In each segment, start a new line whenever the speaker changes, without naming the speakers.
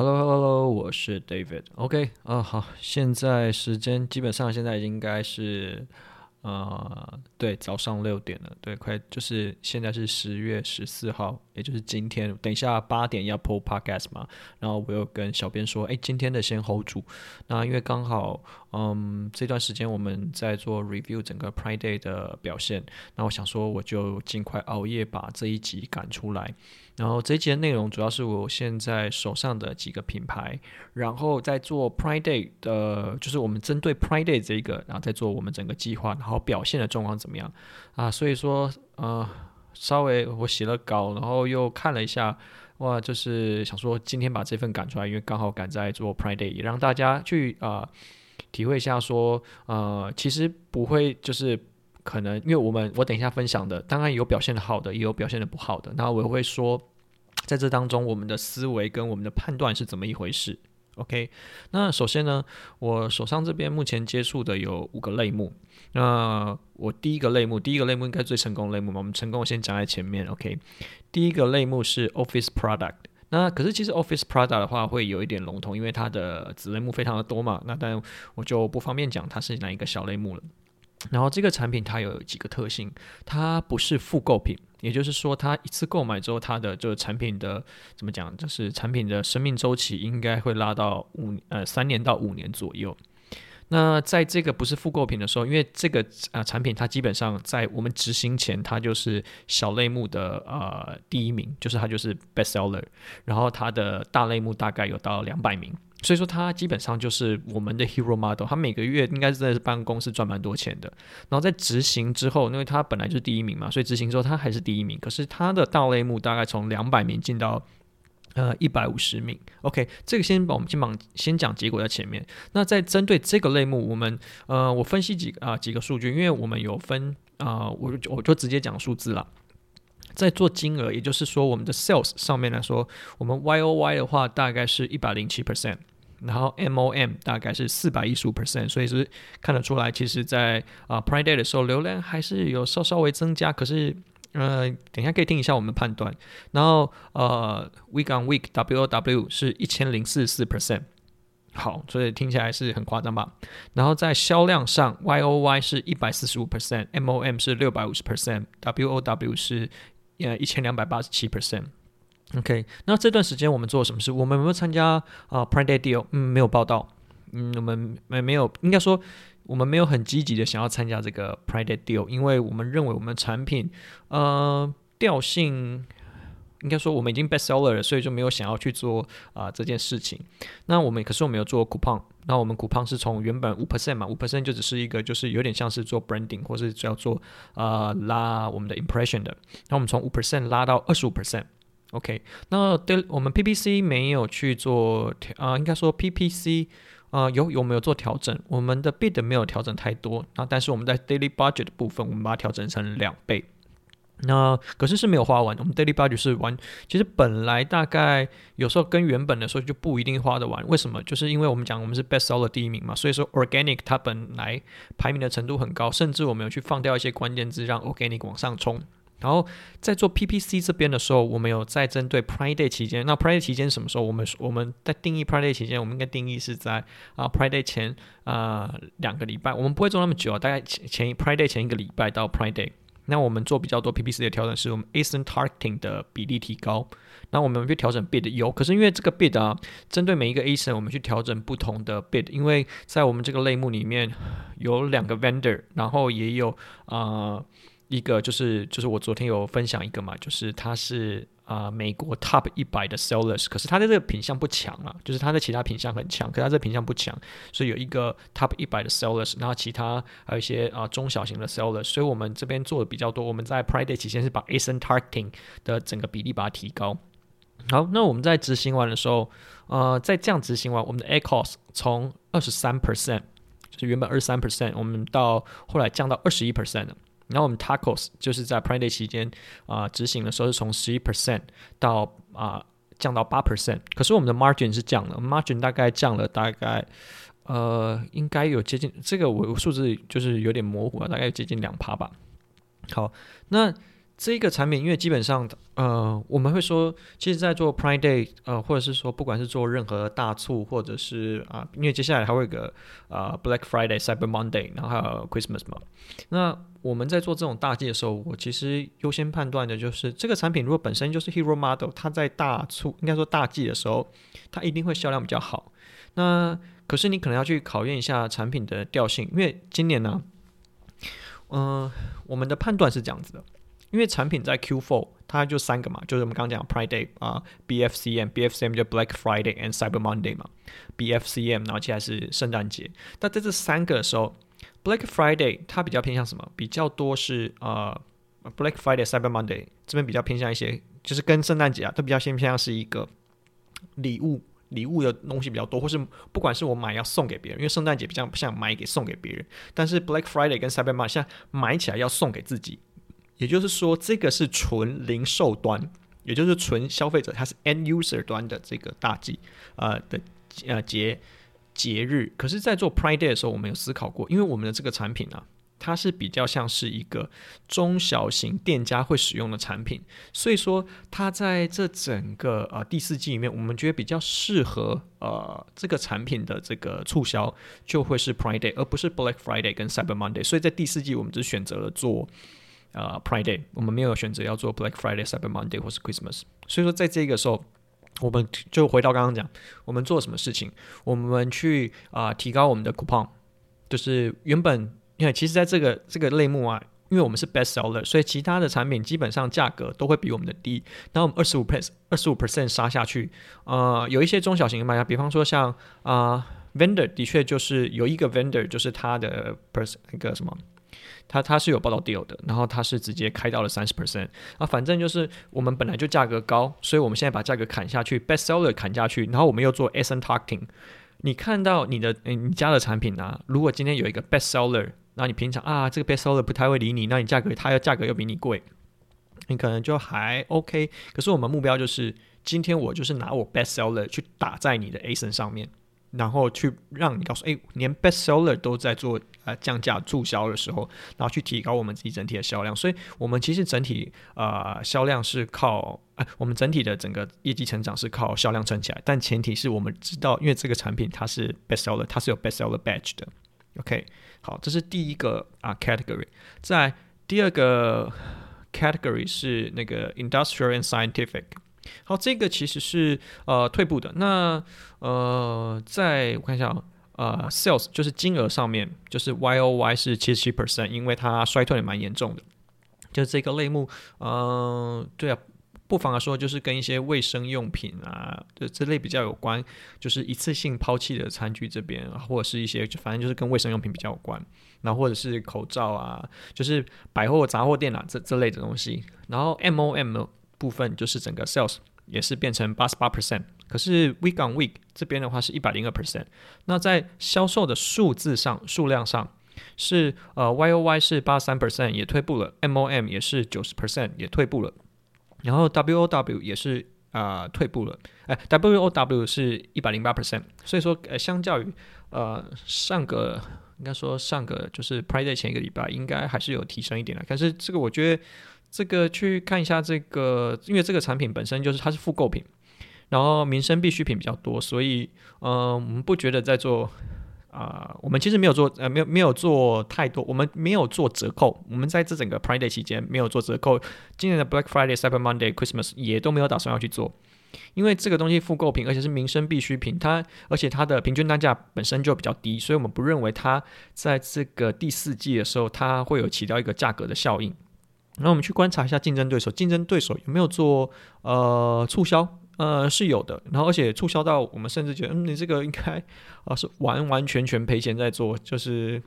Hello，Hello，Hello，我是 David。OK，啊，好，现在时间基本上现在应该是。呃，对，早上六点了，对，快就是现在是十月十四号，也就是今天，等一下八点要 po podcast 嘛，然后我又跟小编说，哎，今天的先 hold 住，那因为刚好，嗯，这段时间我们在做 review 整个 Pride Day 的表现，那我想说我就尽快熬夜把这一集赶出来。然后这一集的内容主要是我现在手上的几个品牌，然后在做 Pride Day 的，就是我们针对 Pride Day 这一个，然后在做我们整个计划，然后表现的状况怎么样啊？所以说，呃，稍微我写了稿，然后又看了一下，哇，就是想说今天把这份赶出来，因为刚好赶在做 Pride Day，也让大家去啊、体会一下说，呃，其实不会就是。可能因为我们我等一下分享的，当然有表现的好的，也有表现的不好的。那我会说，在这当中，我们的思维跟我们的判断是怎么一回事？OK？那首先呢，我手上这边目前接触的有五个类目。那我第一个类目，第一个类目应该最成功类目嘛？我们成功先讲在前面。OK？第一个类目是 Office Product。那可是其实 Office Product 的话会有一点笼统，因为它的子类目非常的多嘛。那但我就不方便讲它是哪一个小类目了。然后这个产品它有几个特性，它不是复购品，也就是说，它一次购买之后，它的这个产品的怎么讲，就是产品的生命周期应该会拉到五呃三年到五年左右。那在这个不是复购品的时候，因为这个啊产品它基本上在我们执行前，它就是小类目的呃第一名，就是它就是 best seller，然后它的大类目大概有到两百名。所以说，他基本上就是我们的 hero model，他每个月应该是在办公室赚蛮多钱的。然后在执行之后，因为他本来就是第一名嘛，所以执行之后他还是第一名。可是他的大类目大概从两百名进到呃一百五十名。OK，这个先把我们先把先讲结果在前面。那在针对这个类目，我们呃我分析几啊、几个数据，因为我们有分啊、呃，我我就直接讲数字了。在做金额，也就是说我们的 sales 上面来说，我们 Y O Y 的话大概是一百零七 percent。然后 M O M 大概是四百一十五 percent，所以是看得出来，其实在啊 Pride Day 的时候，流量还是有稍稍微增加。可是，呃，等一下可以听一下我们的判断。然后呃，Week on Week W O W 是一千零四十四 percent，好，所以听起来是很夸张吧？然后在销量上，Y O Y 是一百四十五 percent，M O M 是六百五十 percent，W O W 是呃一千两百八十七 percent。OK，那这段时间我们做了什么事？我们有没有参加啊、呃、Pride Day Deal？嗯，没有报道。嗯，我们没没有，应该说我们没有很积极的想要参加这个 Pride Day Deal，因为我们认为我们的产品呃调性，应该说我们已经 Best Seller 了，所以就没有想要去做啊、这件事情。那我们可是我们有做 Coupon，那我们 Coupon 是从原本五 percent 嘛，五 percent 就只是一个就是有点像是做 Branding 或是要做、呃、拉我们的 Impression 的，那我们从五 percent 拉到二十五 percent。OK，那对我们 PPC 没有去做调啊、应该说 PPC 啊、有有没有做调整？我们的 bid 没有调整太多啊，但是我们在 daily budget 的部分，我们把它调整成两倍。那可是是没有花完，我们 daily budget 是完，其实本来大概有时候跟原本的时候就不一定花得完。为什么？就是因为我们讲我们是 best seller 第一名嘛，所以说 organic 它本来排名的程度很高，甚至我们有去放掉一些关键字，让 organic 往上冲。然后在做 PPC 这边的时候，我们有在针对 Pride Day 期间。那 Pride Day 期间什么时候？我们我们在定义 Pride Day 期间，我们应该定义是在啊 Pride Day 前啊、两个礼拜。我们不会做那么久啊，大概前前 Pride Day 前一个礼拜到 Pride Day。那我们做比较多 PPC 的调整，是我们 ASIN targeting 的比例提高。那我们去调整 bid 有，可是因为这个 bid 啊，针对每一个 ASIN，我们去调整不同的 bid，因为在我们这个类目里面有两个 vendor，然后也有啊。一个就是就是我昨天有分享一个嘛，就是他是啊、美国 top 一百的 sellers，可是他的这个品相不强啊，就是他的其他品相很强，可是他这个品相不强，所以有一个 top 一百的 sellers，然后其他还有一些啊、中小型的 sellers，所以我们这边做的比较多，我们在 Pride Day 期间是把 ASIN targeting 的整个比例把它提高。好，那我们在执行完的时候，呃，在这样执行完，我们的 ACOS 从二十三 percent，就是原本二十三 percent，我们到后来降到二十一 percent 了。然后我们 Tacos 就是在 Pride Day 期间啊、执行的时候是从十一 percent 到啊、降到八 percent，可是我们的 margin 是降了，margin 大概降了大概呃应该有接近这个我数字就是有点模糊啊，大概接近两趴吧。好，那这个产品，因为基本上，呃，我们会说，其实，在做 Prime Day，呃，或者是说，不管是做任何大促，或者是啊、因为接下来还会有个啊、Black Friday、Cyber Monday，然后还有 Christmas 嘛。那我们在做这种大季的时候，我其实优先判断的就是，这个产品如果本身就是 Hero Model，它在大促，应该说大季的时候，它一定会销量比较好。那可是你可能要去考验一下产品的调性，因为今年呢，嗯、我们的判断是这样子的。因为产品在 Q4，它就三个嘛，就是我们刚刚讲 Prime Day 啊，BFCM，BFCM 就 Black Friday and Cyber Monday 嘛，BFCM，然后接下来是圣诞节。但在这三个的时候，Black Friday 它比较偏向什么？比较多是呃，Black Friday、Cyber Monday 这边比较偏向一些，就是跟圣诞节啊，都比较先偏向是一个礼物，礼物的东西比较多，或是不管是我买要送给别人，因为圣诞节比较像买给送给别人，但是 Black Friday 跟 Cyber Monday 像买起来要送给自己。也就是说，这个是纯零售端，也就是纯消费者，它是 end user 端的这个大忌，呃的呃节节日。可是，在做 Prime Day 的时候，我们有思考过，因为我们的这个产品呢、啊，它是比较像是一个中小型店家会使用的产品，所以说它在这整个呃第四季里面，我们觉得比较适合呃这个产品的这个促销，就会是 Prime Day，而不是 Black Friday 跟 Cyber Monday。所以在第四季，我们只选择了做。呃、，Prime Day，我们没有选择要做 Black Friday、Cyber Monday 或是 Christmas，所以说在这个时候，我们就回到刚刚讲，我们做什么事情？我们去啊、提高我们的 coupon，就是原本因为其实在这个这个类目啊，因为我们是 best seller，所以其他的产品基本上价格都会比我们的低。然后我们二十五 percent 二十五 percent 杀下去，呃，有一些中小型的卖家，比方说像啊、vendor，的确就是有一个 vendor，就是他的 percent 那个什么。它它是有报到 deal 的，然后它是直接开到了三十 percent 啊，反正就是我们本来就价格高，所以我们现在把价格砍下去，best seller 砍下去，然后我们又做 asian talking。你看到你的你家的产品啊，如果今天有一个 best seller，那你平常啊这个 best seller 不太会理你，那你价格它的价格又比你贵，你可能就还 OK。可是我们目标就是今天我就是拿我 best seller 去打在你的 ASIN 上面。然后去让你告诉，哎，连 best seller 都在做呃降价促销的时候，然后去提高我们自己整体的销量。所以，我们其实整体呃销量是靠，哎，我们整体的整个业绩成长是靠销量撑起来。但前提是我们知道，因为这个产品它是 best seller，它是有 best seller badge 的。OK，好，这是第一个啊 category。在第二个 category 是那个 industrial and scientific。好，这个其实是呃退步的。那呃，在我看一下啊，呃，sales 就是金额上面，就是 Y O Y 是七十七 percent，因为它衰退也蛮严重的。就这个类目，嗯、对啊，不妨来说，就是跟一些卫生用品啊，就这类比较有关，就是一次性抛弃的餐具这边，或者是一些，反正就是跟卫生用品比较有关。然后或者是口罩啊，就是百货杂货店啊，这这类的东西。然后 M O M。部分就是整个 sales 也是变成八十八 percent，可是 week on week 这边的话是一百零二 percent。那在销售的数字上、数量上是呃 Y O Y 是八十三 percent 也退步了，M O M 也是九十 percent 也退步了，然后 W O W 也是啊、退步了，哎 W O W 是一百零八 percent。所以说呃相较于呃上个应该说上个就是 Prime Day 前一个礼拜应该还是有提升一点的，可是这个我觉得。这个去看一下这个，因为这个产品本身就是它是复购品，然后民生必需品比较多，所以嗯、呃，我们不觉得在做啊、我们其实没有做呃，没有没有做太多，我们没有做折扣，我们在这整个 Prime Day 期间没有做折扣，今年的 Black Friday、Cyber Monday、Christmas 也都没有打算要去做，因为这个东西复购品，而且是民生必需品，它而且它的平均单价本身就比较低，所以我们不认为它在这个第四季的时候，它会有起到一个价格的效应。那我们去观察一下竞争对手，竞争对手有没有做呃促销？呃，是有的。然后而且促销到我们甚至觉得，嗯，你这个应该啊、是完完全全赔钱在做，就是。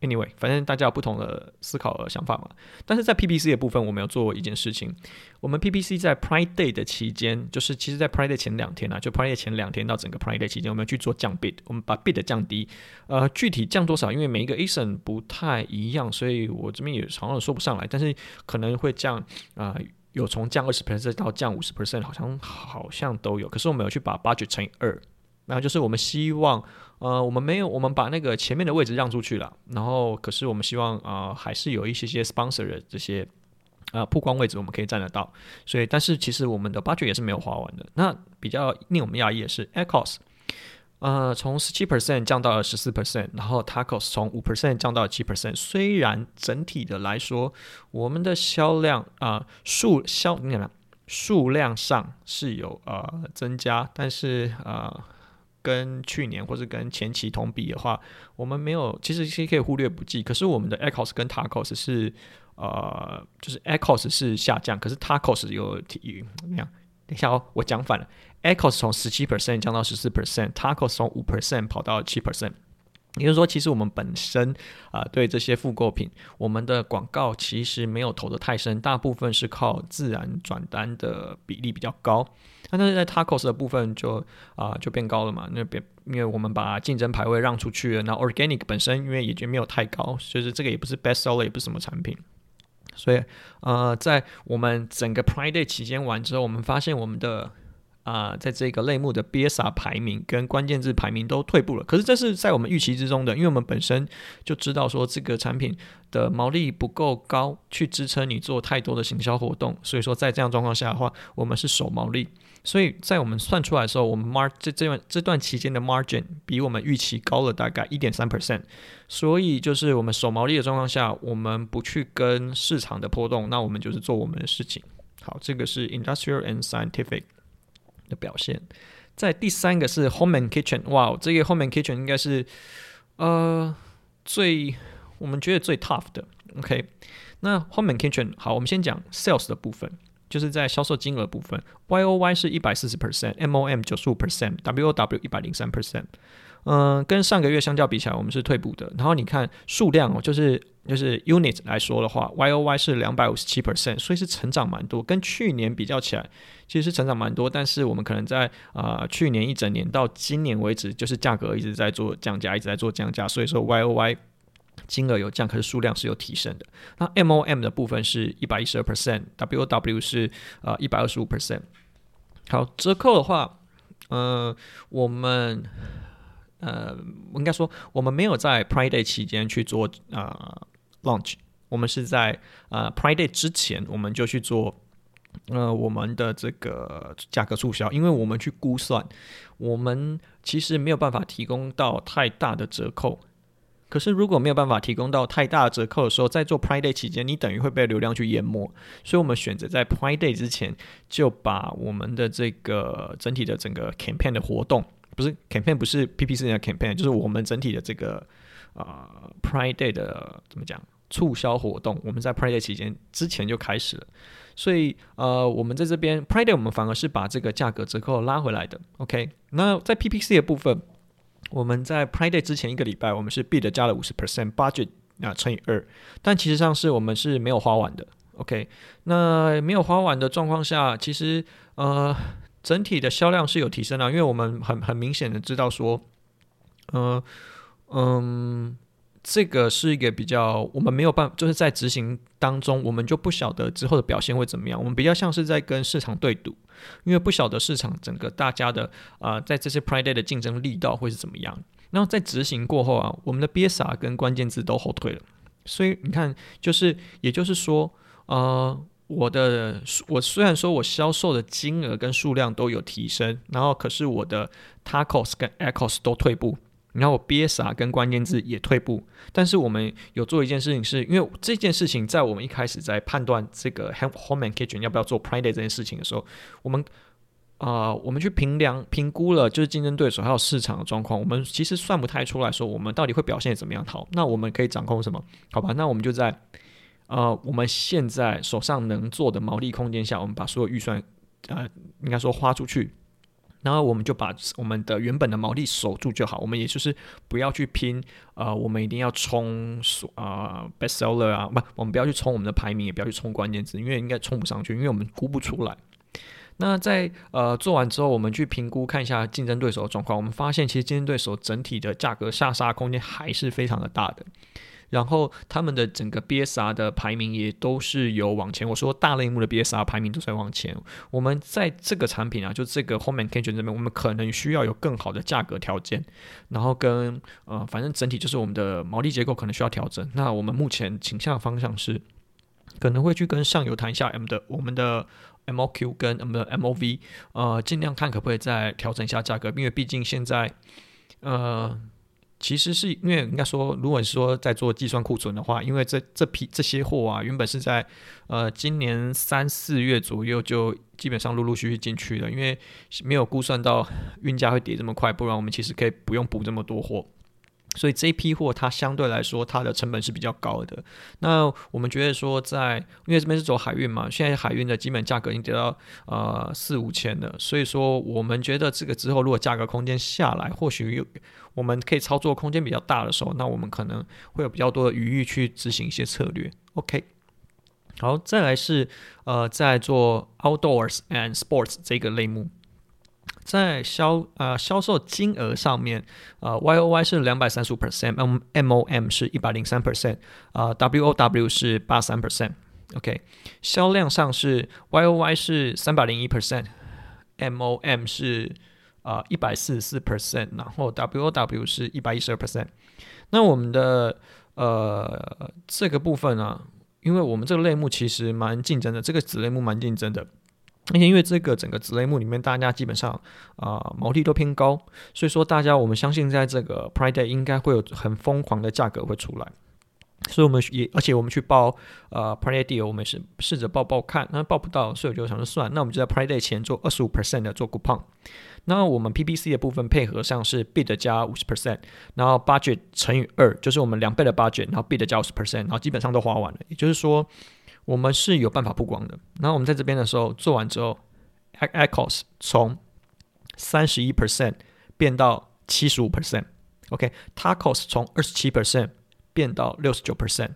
Anyway，反正大家有不同的思考和想法嘛。但是在 PPC 的部分，我们有做一件事情。我们 PPC 在 Prime Day 的期间，就是其实在 Prime Day 前两天啊，就 Prime Day 前两天到整个 Prime Day 期间，我们要去做降 bid，我们把 bid 降低。呃，具体降多少？因为每一个 ASIN 不太一样，所以我这边也常常说不上来。但是可能会降啊、有从降二十 percent 到降五十 percent，好像好像都有。可是我们有去把 budget 乘以二，然后就是我们希望。呃，我们没有，我们把那个前面的位置让出去了，然后可是我们希望啊、呃，还是有一些些 sponsor 的这些呃曝光位置我们可以占得到。所以，但是其实我们的 budget 也是没有花完的。那比较令我们讶异的是 ACOS 呃，从十七 percent 降到了十四 percent，然后 Tacos 从五 percent 降到了七 percent。虽然整体的来说，我们的销量啊数销你看数量上是有呃增加，但是呃跟去年或者跟前期同比的话，我们没有其实是可以忽略不计。可是我们的 echos 跟 Tacos 是呃就是 echos 是下降，可是 Tacos 有提怎么样？等一下哦，我讲反了。echos 从十七 percent 降到十四 percent，Tacos 从五 percent 跑到七 percent。也就是说，其实我们本身啊、对这些复购品，我们的广告其实没有投得太深，大部分是靠自然转单的比例比较高。那但是在 Tacos 的部分就啊、就变高了嘛，那边因为我们把竞争排位让出去了，那 Organic 本身因为也就没有太高，就是这个也不是 Best Seller，也不是什么产品。所以，呃，在我们整个 Prime Day 期间完之后，我们发现我们的啊、在这个类目的 BSR 排名跟关键字排名都退步了。可是这是在我们预期之中的，因为我们本身就知道说这个产品的毛利不够高，去支撑你做太多的行销活动。所以说，在这样状况下的话，我们是守毛利。所以在我们算出来的时候，我们 mar 这这段这段期间的 margin 比我们预期高了大概一点三 percent。所以就是我们守毛利的状况下，我们不去跟市场的波动，那我们就是做我们的事情。好，这个是 industrial and scientific 的表现。在第三个是 home and kitchen，哇，这个 home and kitchen 应该是呃最我们觉得最 tough 的。OK，那 home and kitchen 好，我们先讲 sales 的部分。就是在销售金额部分，Y O Y 是一百四十 percent，M O M 九十五 percent，W O W 一百零三 percent。嗯，跟上个月相较比起来，我们是退步的。然后你看数量哦，就是就是 unit 来说的话，Y O Y 是两百五十七 percent，所以是成长蛮多。跟去年比较起来，其实是成长蛮多。但是我们可能在啊、去年一整年到今年为止，就是价格一直在做降价，一直在做降价，所以说 Y O Y。金额有降，可是数量是有提升的。那 MOM 的部分是一百一十二 percent，WOW 是呃一百二十五 percent。好，折扣的话，呃，我们呃应该说我们没有在 Prime Day 期间去做呃 launch，我们是在呃 Prime Day 之前我们就去做呃我们的这个价格促销，因为我们去估算，我们其实没有办法提供到太大的折扣。可是如果没有办法提供到太大的折扣的时候，在做 Prime Day 期间，你等于会被流量去淹没。所以我们选择在 Prime Day 之前就把我们的这个整体的整个 campaign 的活动，不是 campaign，不是 PPC 的 campaign，就是我们整体的这个呃 Prime Day 的怎么讲促销活动，我们在 Prime Day 期间之前就开始了。所以呃，我们在这边 Prime Day 我们反而是把这个价格折扣拉回来的。OK，那在 PPC 的部分。我们在 Prime Day 之前一个礼拜，我们是 bid 加了五十 percent budget 啊乘以二，但其实上是我们是没有花完的。OK，那没有花完的状况下，其实呃整体的销量是有提升的，因为我们很很明显的知道说，呃嗯。这个是一个比较，我们没有办法，就是在执行当中，我们就不晓得之后的表现会怎么样。我们比较像是在跟市场对赌，因为不晓得市场整个大家的啊、在这些 Prime Day 的竞争力道会是怎么样。然后在执行过后啊，我们的 BSR 跟关键字都后退了。所以你看，就是也就是说，呃，我的我虽然说我销售的金额跟数量都有提升，然后可是我的 Tacos 跟 ACOS 都退步。然后我 BSR 跟关键字也退步，但是我们有做一件事情是，因为这件事情在我们一开始在判断这个 Home and Kitchen 要不要做 Prime Day 这件事情的时候，我们啊、我们去评量评估了就是竞争对手还有市场的状况，我们其实算不太出来说我们到底会表现怎么样。好，那我们可以掌控什么？好吧，那我们就在呃我们现在手上能做的毛利空间下，我们把所有预算呃应该说花出去。然后我们就把我们的原本的毛利守住就好，我们也就是不要去拼，呃，我们一定要冲啊、best seller 啊，不，我们不要去冲我们的排名，也不要去冲关键字，因为应该冲不上去，因为我们估不出来。那在呃做完之后，我们去评估看一下竞争对手的状况，我们发现其实竞争对手整体的价格下杀空间还是非常的大的。然后他们的整个 BSR 的排名也都是有往前。我说大类目的 BSR 排名都在往前。我们在这个产品啊，就这个 Home and Kitchen 这边，我们可能需要有更好的价格条件。然后跟呃，反正整体就是我们的毛利结构可能需要调整。那我们目前倾向的方向是，可能会去跟上游谈一下 M 的我们的 MOQ 跟我们的 MOV，呃，尽量看可不可以再调整一下价格，因为毕竟现在，呃。其实是因为应该说，如果说在做计算库存的话，因为这这批这些货啊，原本是在呃今年三四月左右就基本上陆陆续续进去了，因为没有估算到运价会跌这么快，不然我们其实可以不用补这么多货。所以这批货它相对来说它的成本是比较高的。那我们觉得说在，因为这边是走海运嘛，现在海运的基本价格已经跌到呃四五千了，所以说我们觉得这个之后如果价格空间下来，或许有我们可以操作空间比较大的时候，那我们可能会有比较多的余裕去执行一些策略。OK，好，再来是呃在做 Outdoors and Sports 这个类目。在销呃销售金额上面，呃 Y O Y 是两百三十五 percent，M M O M 是一百零三 percent，啊 W O W 是八三 percent，OK，销量上是 Y O Y 是三百零一 percent，M O M 是啊一百四十四 percent，然后 W O W 是一百一十二 percent。那我们的呃这个部分呢、啊，因为我们这个类目其实蛮竞争的，这个子类目蛮竞争的。而且因为这个整个子类目里面，大家基本上啊、毛利都偏高，所以说大家我们相信在这个 Prime Day 应该会有很疯狂的价格会出来，所以我们也而且我们去报呃 Prime Day Deal，我们是试着报报看，那报不到，所以我就想说算，那我们就在 Prime Day 前做二十五 percent 的做 coupon，那我们 PPC 的部分配合上是 bid 加五十 percent，然后 budget 乘以二，就是我们两倍的 budget，然后 bid 加五十 percent，然后基本上都花完了，也就是说。我们是有办法曝光的。然后我们在这边的时候做完之后 ecos 从三十一 percent 变到七十五 percent，OK，TACoS 从二十七 percent 变到六十九 percent。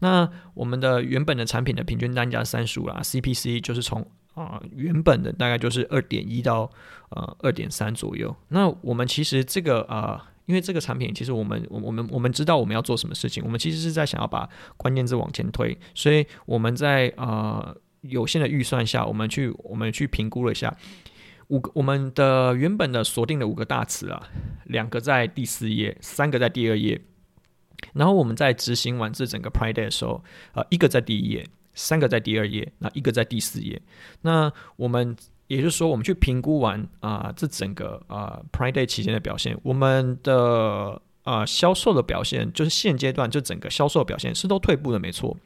那我们的原本的产品的平均单价三十五啦，CPC 就是从啊、呃、原本的大概就是二点一到呃二点三左右。那我们其实这个啊。呃因为这个产品，其实我们我我们我们知道我们要做什么事情，我们其实是在想要把关键字往前推，所以我们在呃有限的预算下，我们去我们去评估了一下五个我们的原本的锁定的五个大词啊，两个在第四页，三个在第二页，然后我们在执行完这整个 Pride Day 的时候，呃，一个在第一页，三个在第二页，那一个在第四页，那我们。也就是说，我们去评估完啊、这整个啊、Prime Day 期间的表现，我们的啊、销售的表现，就是现阶段就整个销售表现是都退步的，没错。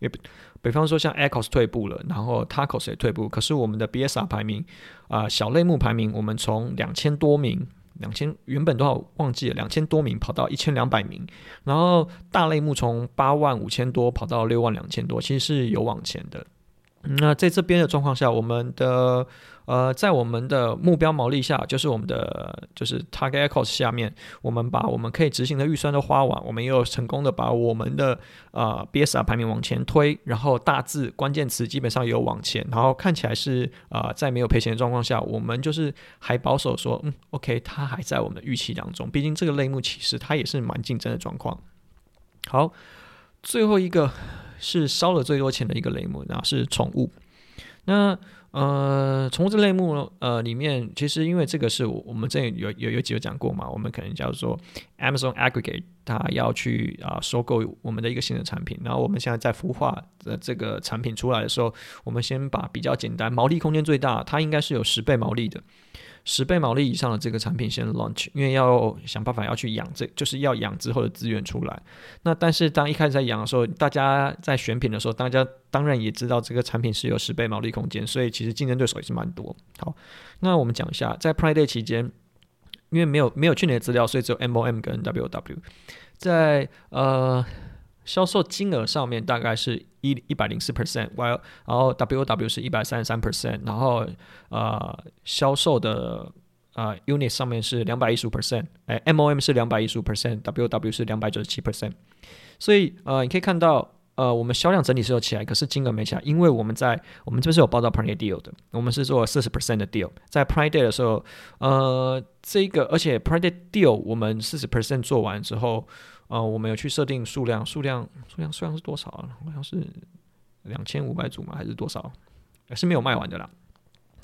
也比，方说像 ACoS 退步了，然后 TACoS 也退步，可是我们的 BSR 排名啊、小类目排名，我们从两千多名，两千原本多少忘记了，两千多名跑到一千两百名，然后大类目从八万五千多跑到六万两千多，其实是有往前的。那在这边的状况下，我们的呃，在我们的目标毛利下，就是我们的就是 target echoes 下面，我们把我们可以执行的预算都花完，我们也有成功的把我们的呃 BSR 排名往前推，然后大致关键词基本上有往前，然后看起来是啊、在没有赔钱的状况下，我们就是还保守说，嗯，OK，它还在我们的预期当中，毕竟这个类目其实它也是蛮竞争的状况。好，最后一个。是烧了最多钱的一个类目，然后是宠物。那呃，宠物这类目呃里面，其实因为这个是我们这里有有有几个讲过嘛，我们可能叫做 Amazon Aggregate，它要去啊、收购我们的一个新的产品。然后我们现在在孵化的这个产品出来的时候，我们先把比较简单、毛利空间最大，它应该是有十倍毛利的。十倍毛利以上的这个产品先 launch，因为要想办法要去养这，就是要养之后的资源出来。那但是当一开始在养的时候，大家在选品的时候，大家当然也知道这个产品是有十倍毛利空间，所以其实竞争对手也是蛮多。好，那我们讲一下，在 Prime Day 期间，因为没有没有去年的资料，所以只有 MOM 跟 W W，在呃。销售金额上面大概是一一百零四 percent，while 然后 w w 是一百三十三 percent，然后呃销售的呃 unit 上面是两百一十五 percent，哎 MOM 是两百一十五 percent，w w 是两百九十七 percent，所以呃你可以看到呃我们销量整体是有起来，可是金额没起来，因为我们在我们这边是有报到 Prime deal 的，我们是做四十 percent 的 deal，在 Prime Day 的时候，呃这个而且 Prime Deal 我们四十 percent 做完之后。呃，我们有去设定数量，数量数量数量是多少啊？好像是两千五百组吗？还是多少？是没有卖完的啦。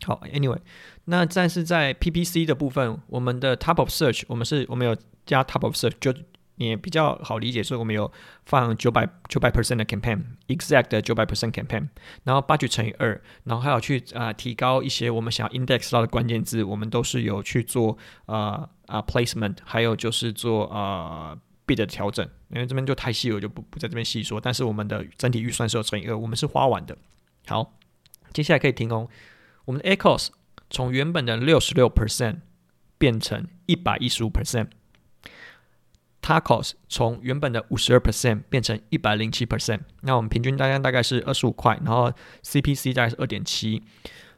好，Anyway，那但是在 PPC 的部分，我们的 Top of Search，我们是我们有加 Top of Search，就也比较好理解，所以我们有放九百九百 percent 的 campaign，exact 九百 percent campaign，然后 budget 乘以二，然后还有去啊、提高一些我们想要 index 到的关键字，我们都是有去做啊啊、placement，还有就是做啊、b 的调整，因为这边就太细了，我就不不在这边细说。但是我们的整体预算是有乘以二，我们是花完的。好，接下来可以听哦，我们的 ACOS 从原本的六十六 percent 变成一百一十五 percent。TACOS 从原本的五十二 percent 变成一百零七 percent，那我们平均单价大概是二十五块，然后 CPC 大概是二点七。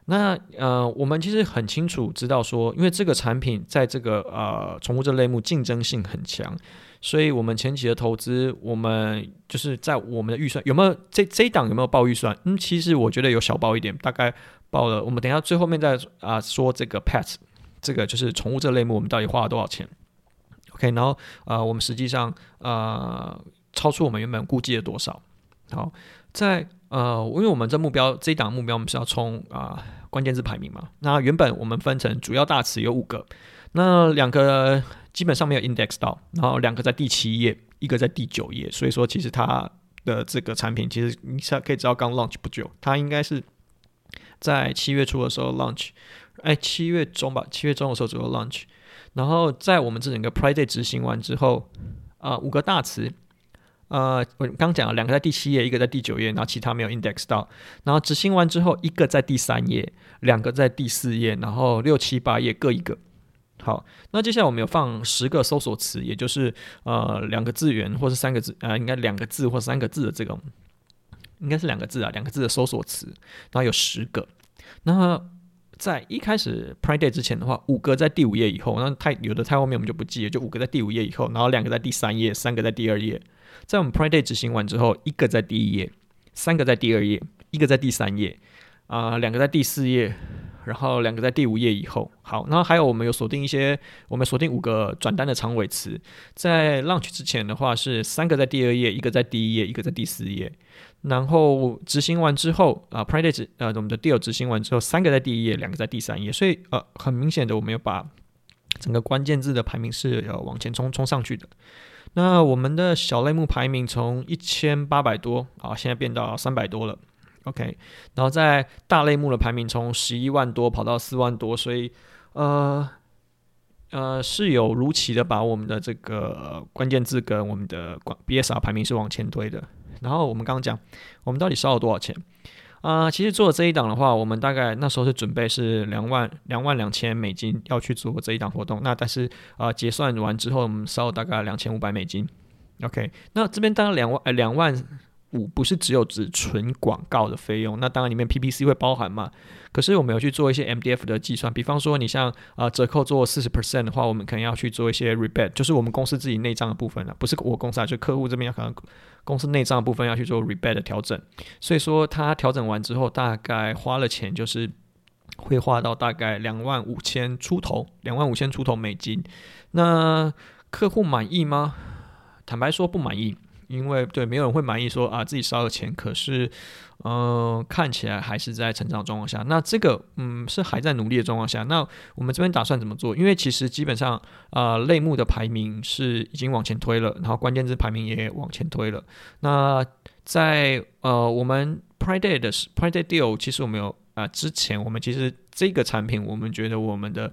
那呃，我们其实很清楚知道说，因为这个产品在这个呃宠物这类目竞争性很强，所以我们前期的投资，我们就是在我们的预算有没有这这一档有没有报预算？嗯，其实我觉得有小报一点，大概报了。我们等下最后面再啊、说这个 Pets 这个就是宠物这类目，我们到底花了多少钱？OK，然后呃，我们实际上呃超出我们原本估计的多少？好，在呃，因为我们这目标这一档目标，我们是要冲啊、关键字排名嘛。那原本我们分成主要大词有五个，那两个基本上没有 index 到，然后两个在第七页，一个在第九页。所以说，其实它的这个产品，其实你才可以知道刚 launch 不久，它应该是在七月初的时候 launch，哎，七月中吧，七月中的时候左右 launch。然后在我们这整个 Pride Day 执行完之后，啊、五个大词，呃，我刚讲了两个在第七页，一个在第九页，然后其他没有 index 到。然后执行完之后，一个在第三页，两个在第四页，然后六七八页各一个。好，那接下来我们有放十个搜索词，也就是呃两个字元或是三个字，呃，应该两个字或三个字的这种，应该是两个字啊，两个字的搜索词，然后有十个。那在一开始 Pride Day 之前的话，五个在第五页以后，那太有的太后面我们就不记了，就五个在第五页以后，然后两个在第三页，三个在第二页。在我们 Pride Day 执行完之后，一个在第一页，三个在第二页，一个在第三页，啊、呃，两个在第四页，然后两个在第五页以后。好，那还有我们有锁定一些，我们锁定五个转单的长尾词。在 Launch 之前的话是三个在第二页，一个在第一页，一个在第四页。然后执行完之后啊，Pride Day 呃，我们的 Deal 执行完之后，三个在第一页，两个在第三页，所以呃，很明显的，我们有把整个关键字的排名是要往前冲冲上去的。那我们的小类目排名从一千八百多啊，现在变到三百多了，OK。然后在大类目的排名从十一万多跑到四万多，所以呃呃是有如期的把我们的这个关键字跟我们的 BSR 排名是往前推的。然后我们刚刚讲，我们到底烧了多少钱啊、呃？其实做这一档的话，我们大概那时候是准备是两万两万两千美金要去做这一档活动。那但是啊、呃，结算完之后，我们烧了大概两千五百美金。OK，那这边当然两万呃两万。五不是只有指纯广告的费用，那当然里面 PPC 会包含嘛。可是我们有去做一些 MDF 的计算，比方说你像啊、折扣做四十 percent 的话，我们可能要去做一些 rebate，就是我们公司自己内账的部分了，不是我公司啊，就客户这边要可能公司内账的部分要去做 rebate 的调整。所以说他调整完之后，大概花了钱就是会花到大概两万五千出头，两万五千出头美金。那客户满意吗？坦白说不满意。因为对，没有人会满意说啊自己烧了钱，可是，嗯、看起来还是在成长状况下。那这个，嗯，是还在努力的状况下。那我们这边打算怎么做？因为其实基本上，啊、类目的排名是已经往前推了，然后关键字排名也往前推了。那在呃，我们 Pride Day 的 Pride Day Deal，其实我们有啊、之前我们其实这个产品，我们觉得我们的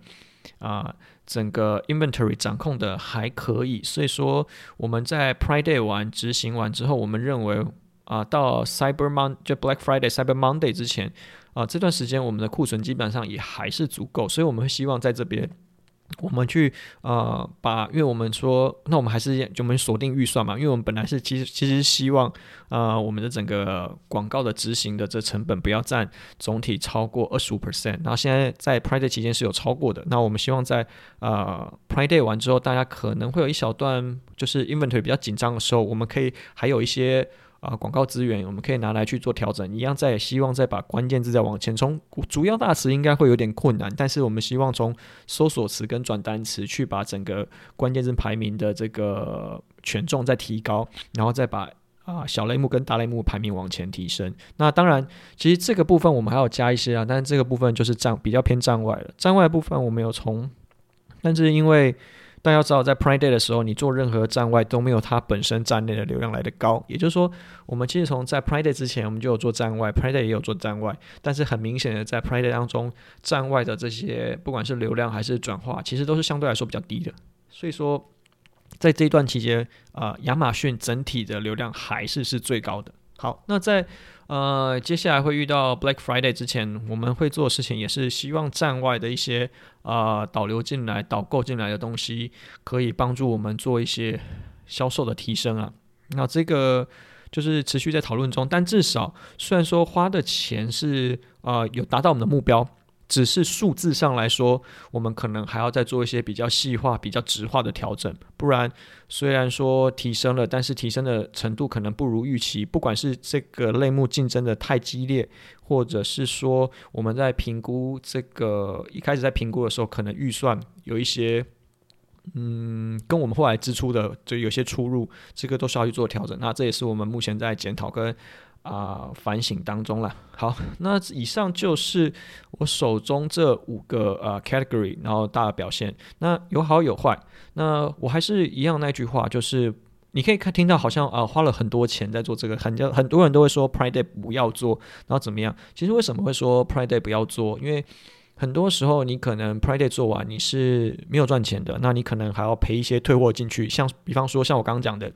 啊。整个 inventory 掌控的还可以，所以说我们在 Pride Day 完执行完之后，我们认为啊、到 Cyber Mon 就 Black Friday、Cyber Monday 之前啊、这段时间我们的库存基本上也还是足够，所以我们会希望在这边。我们去呃把，因为我们说，那我们还是就我们锁定预算嘛，因为我们本来是其实其实希望呃我们的整个广告的执行的这成本不要占总体超过二十五 percent，然后现在在 Pride Day 期间是有超过的，那我们希望在呃 Pride Day 完之后，大家可能会有一小段就是 inventory 比较紧张的时候，我们可以还有一些。啊，广告资源我们可以拿来去做调整，一样再希望再把关键字再往前冲。主要大词应该会有点困难，但是我们希望从搜索词跟转单词去把整个关键字排名的这个权重再提高，然后再把啊小类目跟大类目排名往前提升。那当然，其实这个部分我们还要加一些啊，但是这个部分就是站比较偏站外了。站外部分我们有从，但是因为。但要知道，在 Prime Day 的时候，你做任何站外都没有它本身站内的流量来得高。也就是说，我们其实从在 Prime Day 之前，我们就有做站外，Prime Day 也有做站外。但是很明显的，在 Prime Day 当中，站外的这些不管是流量还是转化，其实都是相对来说比较低的。所以说，在这一段期间，啊、呃，亚马逊整体的流量还是是最高的。好，那在呃接下来会遇到 Black Friday 之前，我们会做的事情也是希望站外的一些啊、呃、导流进来、导购进来的东西，可以帮助我们做一些销售的提升啊。那这个就是持续在讨论中，但至少虽然说花的钱是啊、呃、有达到我们的目标。只是数字上来说，我们可能还要再做一些比较细化、比较直化的调整。不然，虽然说提升了，但是提升的程度可能不如预期。不管是这个类目竞争的太激烈，或者是说我们在评估这个一开始在评估的时候，可能预算有一些，嗯，跟我们后来支出的就有些出入，这个都需要去做调整。那这也是我们目前在检讨跟。啊、反省当中了。好，那以上就是我手中这五个呃 category，然后大的表现。那有好有坏。那我还是一样那句话，就是你可以看听到好像啊、花了很多钱在做这个，很多很多人都会说 Prime Day 不要做，然后怎么样？其实为什么会说 Prime Day 不要做？因为很多时候你可能 Prime Day 做完你是没有赚钱的，那你可能还要赔一些退货进去。像比方说像我刚刚讲的。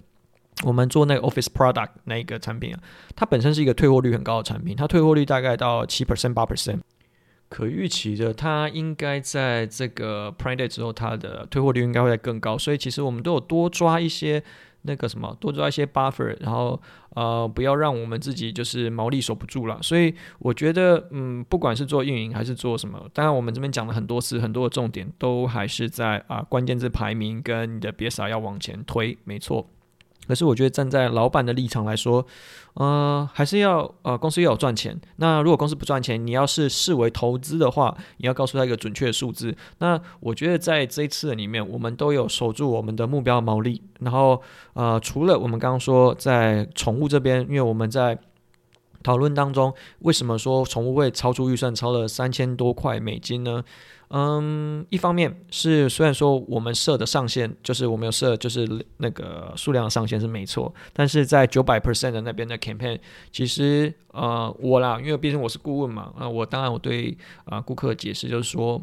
我们做那个 Office Product 那一个产品啊，它本身是一个退货率很高的产品，它退货率大概到七 percent 八 percent，可预期的，它应该在这个 Prime Day 之后，它的退货率应该会更高，所以其实我们都有多抓一些那个什么，多抓一些 buffer，然后呃，不要让我们自己就是毛利守不住了。所以我觉得，嗯，不管是做运营还是做什么，当然我们这边讲了很多次，很多的重点都还是在啊、关键字排名跟你的 BSR 要往前推，没错。可是我觉得站在老板的立场来说，呃，还是要呃公司要有赚钱。那如果公司不赚钱，你要是视为投资的话，你要告诉他一个准确的数字。那我觉得在这一次里面，我们都有守住我们的目标毛利。然后呃，除了我们刚刚说在宠物这边，因为我们在讨论当中，为什么说宠物会超出预算，超了三千多块美金呢？嗯，一方面是虽然说我们设的上限就是我们有设就是那个数量上限是没错，但是在九百 percent 的那边的 campaign，其实呃我啦，因为毕竟我是顾问嘛，啊、呃、我当然我对啊、顾客解释就是说，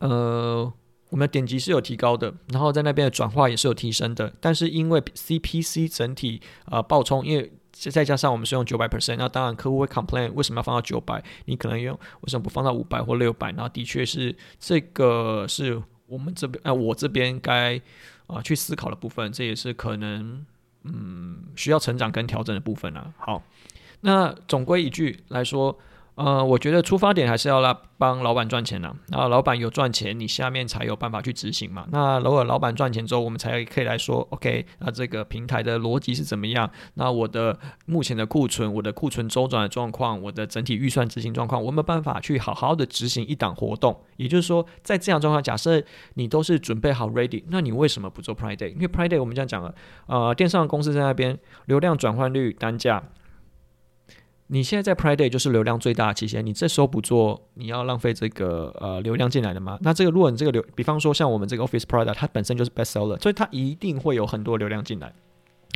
呃我们的点击是有提高的，然后在那边的转化也是有提升的，但是因为 CPC 整体啊、呃、爆冲，因为再加上我们是用九百 percent，那当然客户会 complain 为什么要放到九百？你可能用为什么不放到五百或六百？然后的确是这个是我们这边啊、我这边该啊、去思考的部分，这也是可能嗯需要成长跟调整的部分啊。好，那总归一句来说。呃，我觉得出发点还是要来帮老板赚钱呐、啊。然后老板有赚钱，你下面才有办法去执行嘛。那如果老板赚钱之后，我们才可以来说，OK，那这个平台的逻辑是怎么样？那我的目前的库存，我的库存周转的状况，我的整体预算执行状况，我没有办法去好好的执行一档活动。也就是说，在这样状况，假设你都是准备好 ready，那你为什么不做 Prime Day？因为 Prime Day 我们这样讲了，呃，电商公司在那边流量转换率单价。你现在在 Prime Day 就是流量最大的期限，你这时候不做，你要浪费这个呃流量进来的吗？那这个如果你这个流，比方说像我们这个 Office Product，它本身就是 Best Seller，所以它一定会有很多流量进来，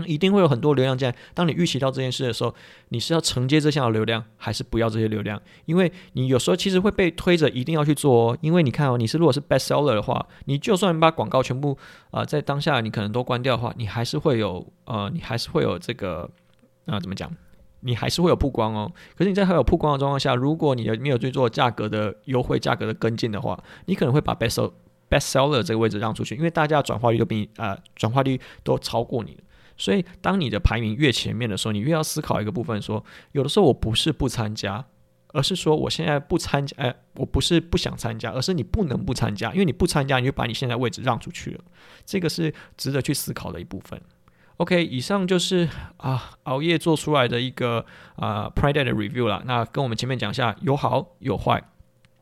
一定会有很多流量进来。当你预期到这件事的时候，你是要承接这项流量，还是不要这些流量？因为你有时候其实会被推着一定要去做哦，因为你看哦，你是如果是 Best Seller 的话，你就算把广告全部啊、呃、在当下你可能都关掉的话，你还是会有呃，你还是会有这个啊、怎么讲？你还是会有曝光哦，可是你在还有曝光的状况下，如果你的没有去做价格的优惠、价格的跟进的话，你可能会把 best best seller 这个位置让出去，因为大家转化率都比你啊、呃、转化率都超过你。所以当你的排名越前面的时候，你越要思考一个部分说，说有的时候我不是不参加，而是说我现在不参加，哎，我不是不想参加，而是你不能不参加，因为你不参加，你就把你现在位置让出去了。这个是值得去思考的一部分。OK，以上就是啊熬夜做出来的一个啊 Prime Day 的 review 啦。那跟我们前面讲一下，有好有坏，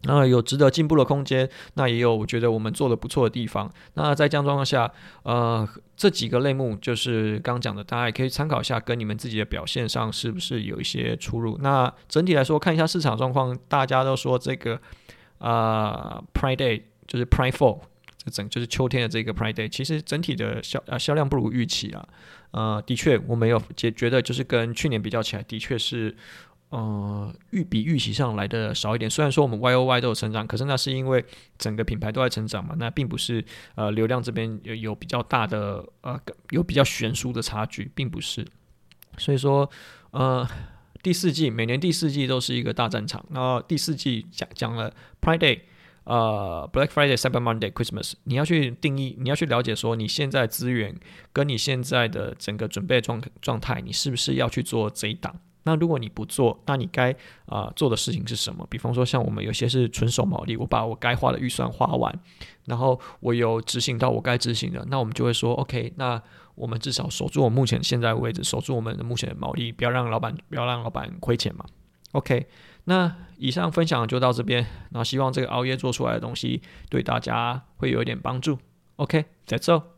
那有值得进步的空间，那也有我觉得我们做的不错的地方。那在这样状况下，呃，这几个类目就是刚讲的，大家也可以参考一下，跟你们自己的表现上是不是有一些出入。那整体来说，看一下市场状况，大家都说这个啊 Prime Day 就是 Prime Four。整就是秋天的这个 Pride Day，其实整体的销呃销量不如预期啊。呃，的确我没有觉觉得就是跟去年比较起来，的确是呃预比预期上来的少一点。虽然说我们 Y O Y 都有成长，可是那是因为整个品牌都在成长嘛，那并不是呃流量这边有有比较大的呃有比较悬殊的差距，并不是。所以说呃。第四季每年第四季都是一个大战场。然后第四季讲讲了 Pride Day，呃，Black Friday、Cyber Monday、Christmas，你要去定义，你要去了解说你现在资源跟你现在的整个准备状状态，你是不是要去做这一档？那如果你不做，那你该啊、做的事情是什么？比方说像我们有些是纯手毛利，我把我该花的预算花完，然后我有执行到我该执行的，那我们就会说 OK，那。我们至少守住我目前现在位置，守住我们的目前的毛利，不要让老板不要让老板亏钱嘛。OK，那以上分享就到这边，那希望这个熬夜做出来的东西对大家会有一点帮助。OK，that's all。